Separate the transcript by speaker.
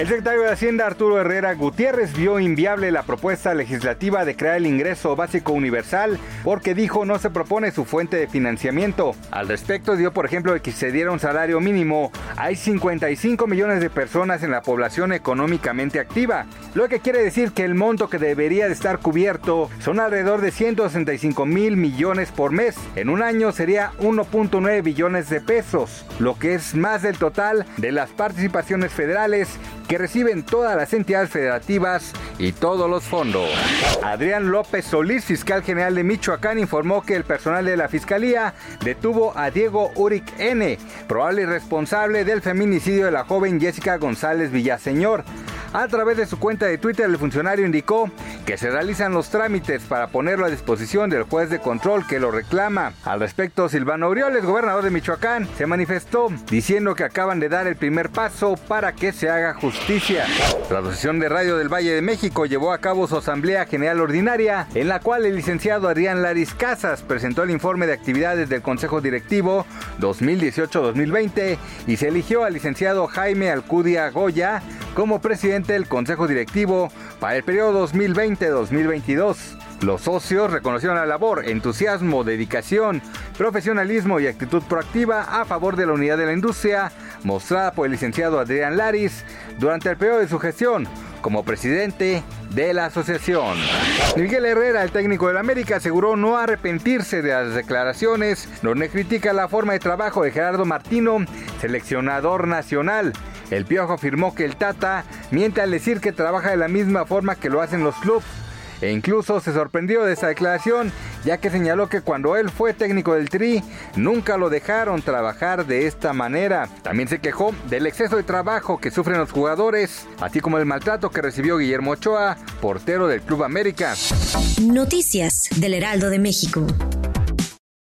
Speaker 1: El secretario de Hacienda Arturo Herrera Gutiérrez vio inviable la propuesta legislativa de crear el ingreso básico universal porque dijo no se propone su fuente de financiamiento. Al respecto dio por ejemplo que se diera un salario mínimo. Hay 55 millones de personas en la población económicamente activa, lo que quiere decir que el monto que debería de estar cubierto son alrededor de 165 mil millones por mes. En un año sería 1.9 billones de pesos, lo que es más del total de las participaciones federales que reciben todas las entidades federativas y todos los fondos. Adrián López Solís, fiscal general de Michoacán, informó que el personal de la fiscalía detuvo a Diego Uric N., probable responsable del feminicidio de la joven Jessica González Villaseñor. A través de su cuenta de Twitter, el funcionario indicó que se realizan los trámites para ponerlo a disposición del juez de control que lo reclama. Al respecto, Silvano Aureoles, gobernador de Michoacán, se manifestó diciendo que acaban de dar el primer paso para que se haga justicia. La Asociación de Radio del Valle de México llevó a cabo su Asamblea General Ordinaria, en la cual el licenciado Adrián Laris Casas presentó el informe de actividades del Consejo Directivo 2018-2020 y se eligió al licenciado Jaime Alcudia Goya como presidente del Consejo Directivo para el periodo 2020-2022. Los socios reconocieron la labor, entusiasmo, dedicación, profesionalismo y actitud proactiva a favor de la unidad de la industria mostrada por el licenciado Adrián Laris durante el periodo de su gestión como presidente de la asociación. Miguel Herrera, el técnico del América, aseguró no arrepentirse de las declaraciones donde critica la forma de trabajo de Gerardo Martino, seleccionador nacional. El Piojo afirmó que el Tata miente al decir que trabaja de la misma forma que lo hacen los clubes. E incluso se sorprendió de esa declaración, ya que señaló que cuando él fue técnico del Tri, nunca lo dejaron trabajar de esta manera. También se quejó del exceso de trabajo que sufren los jugadores, así como el maltrato que recibió Guillermo Ochoa, portero del Club América.
Speaker 2: Noticias del Heraldo de México.